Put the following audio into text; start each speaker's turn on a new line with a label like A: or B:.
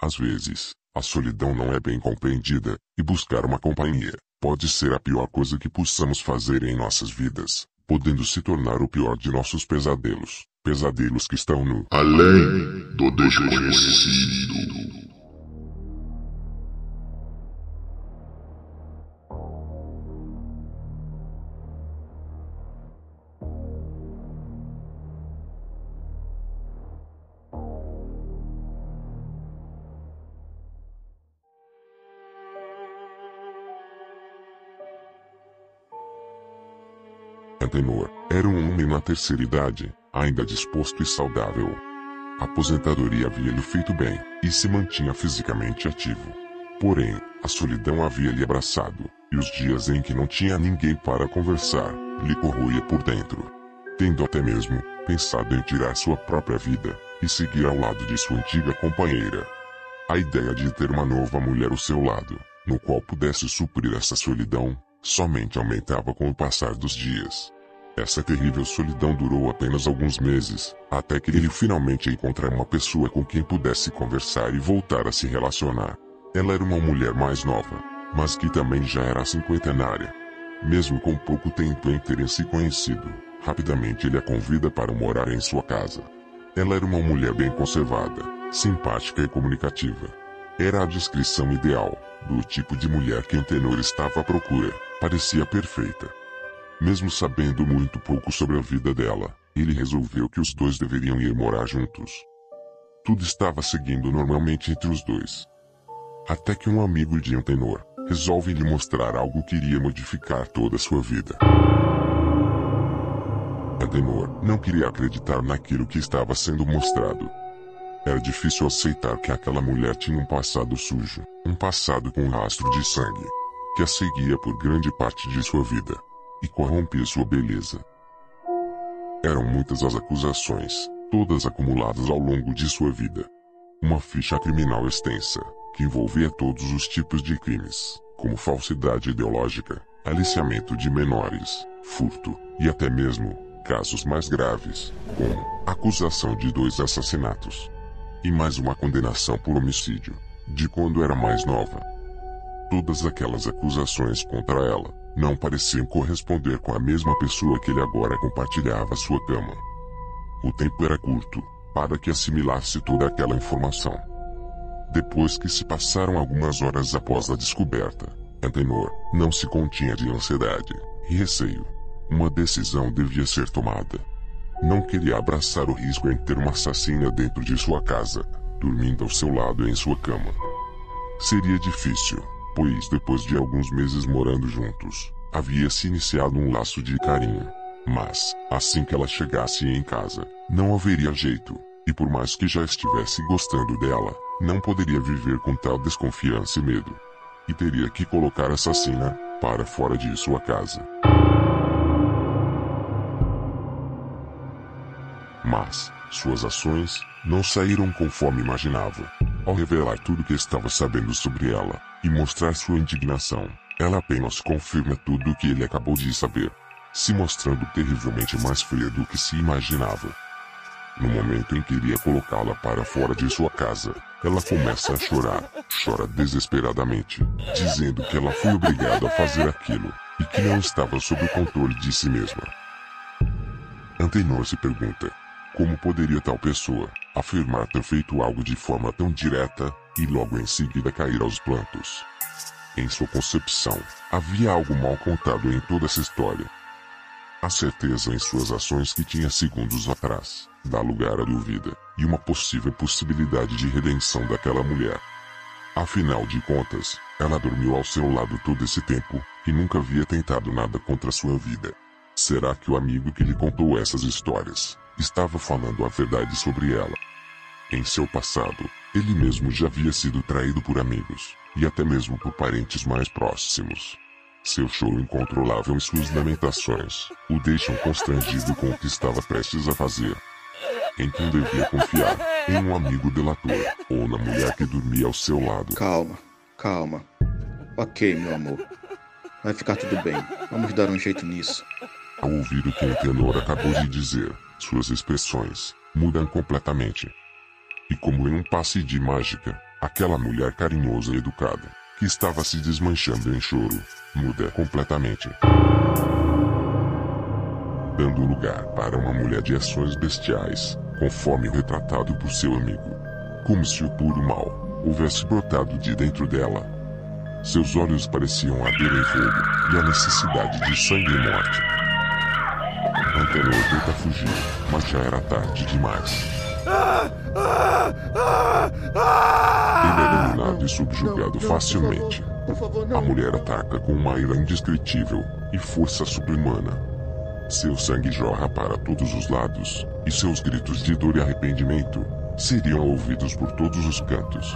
A: Às vezes, a solidão não é bem compreendida, e buscar uma companhia pode ser a pior coisa que possamos fazer em nossas vidas, podendo se tornar o pior de nossos pesadelos, pesadelos que estão no
B: além do desconhecido.
A: Antenor era um homem na terceira idade, ainda disposto e saudável. A aposentadoria havia lhe feito bem, e se mantinha fisicamente ativo. Porém, a solidão havia lhe abraçado, e os dias em que não tinha ninguém para conversar, lhe corroía por dentro. Tendo até mesmo pensado em tirar sua própria vida, e seguir ao lado de sua antiga companheira. A ideia de ter uma nova mulher ao seu lado, no qual pudesse suprir essa solidão, somente aumentava com o passar dos dias. Essa terrível solidão durou apenas alguns meses, até que ele finalmente encontrar uma pessoa com quem pudesse conversar e voltar a se relacionar. Ela era uma mulher mais nova, mas que também já era cinquentenária. Mesmo com pouco tempo em terem se conhecido, rapidamente ele a convida para morar em sua casa. Ela era uma mulher bem conservada, simpática e comunicativa. Era a descrição ideal, do tipo de mulher que Antenor estava à procura. Parecia perfeita. Mesmo sabendo muito pouco sobre a vida dela, ele resolveu que os dois deveriam ir morar juntos. Tudo estava seguindo normalmente entre os dois. Até que um amigo de Antenor resolve lhe mostrar algo que iria modificar toda a sua vida. Adenor não queria acreditar naquilo que estava sendo mostrado. Era difícil aceitar que aquela mulher tinha um passado sujo, um passado com um rastro de sangue que a seguia por grande parte de sua vida e corrompia sua beleza. Eram muitas as acusações, todas acumuladas ao longo de sua vida. Uma ficha criminal extensa, que envolvia todos os tipos de crimes, como falsidade ideológica, aliciamento de menores, furto e até mesmo casos mais graves, como acusação de dois assassinatos e mais uma condenação por homicídio, de quando era mais nova. Todas aquelas acusações contra ela não pareciam corresponder com a mesma pessoa que ele agora compartilhava sua cama. O tempo era curto para que assimilasse toda aquela informação. Depois que se passaram algumas horas após a descoberta, Antenor não se continha de ansiedade e receio. Uma decisão devia ser tomada. Não queria abraçar o risco em ter uma assassina dentro de sua casa, dormindo ao seu lado em sua cama. Seria difícil, pois depois de alguns meses morando juntos, havia se iniciado um laço de carinho. Mas, assim que ela chegasse em casa, não haveria jeito, e por mais que já estivesse gostando dela, não poderia viver com tal desconfiança e medo. E teria que colocar a assassina para fora de sua casa. Mas, suas ações não saíram conforme imaginava. Ao revelar tudo o que estava sabendo sobre ela, e mostrar sua indignação, ela apenas confirma tudo o que ele acabou de saber, se mostrando terrivelmente mais fria do que se imaginava. No momento em que iria colocá-la para fora de sua casa, ela começa a chorar, chora desesperadamente, dizendo que ela foi obrigada a fazer aquilo, e que não estava sob o controle de si mesma. Antenor se pergunta, como poderia tal pessoa afirmar ter feito algo de forma tão direta e logo em seguida cair aos plantos? Em sua concepção, havia algo mal contado em toda essa história. A certeza em suas ações que tinha segundos atrás, dá lugar à dúvida, e uma possível possibilidade de redenção daquela mulher. Afinal de contas, ela dormiu ao seu lado todo esse tempo, e nunca havia tentado nada contra sua vida. Será que o amigo que lhe contou essas histórias estava falando a verdade sobre ela. Em seu passado, ele mesmo já havia sido traído por amigos, e até mesmo por parentes mais próximos. Seu choro incontrolável e suas lamentações o deixam constrangido com o que estava prestes a fazer. Em quem devia confiar? Em um amigo delator, ou na mulher que dormia ao seu lado.
C: Calma, calma. Ok, meu amor. Vai ficar tudo bem. Vamos dar um jeito nisso.
A: Ao ouvir o que a tenor acabou de dizer, suas expressões mudam completamente. E como em um passe de mágica, Aquela mulher carinhosa e educada, que estava se desmanchando em choro, muda completamente. Dando lugar para uma mulher de ações bestiais, conforme retratado por seu amigo. Como se o puro mal houvesse brotado de dentro dela. Seus olhos pareciam arder em fogo, e a necessidade de sangue e morte. Antenor tenta fugir, mas já era tarde demais. Ele é dominado e subjugado facilmente. A mulher ataca com uma ira indescritível e força sobre-humana. Seu sangue jorra para todos os lados, e seus gritos de dor e arrependimento seriam ouvidos por todos os cantos.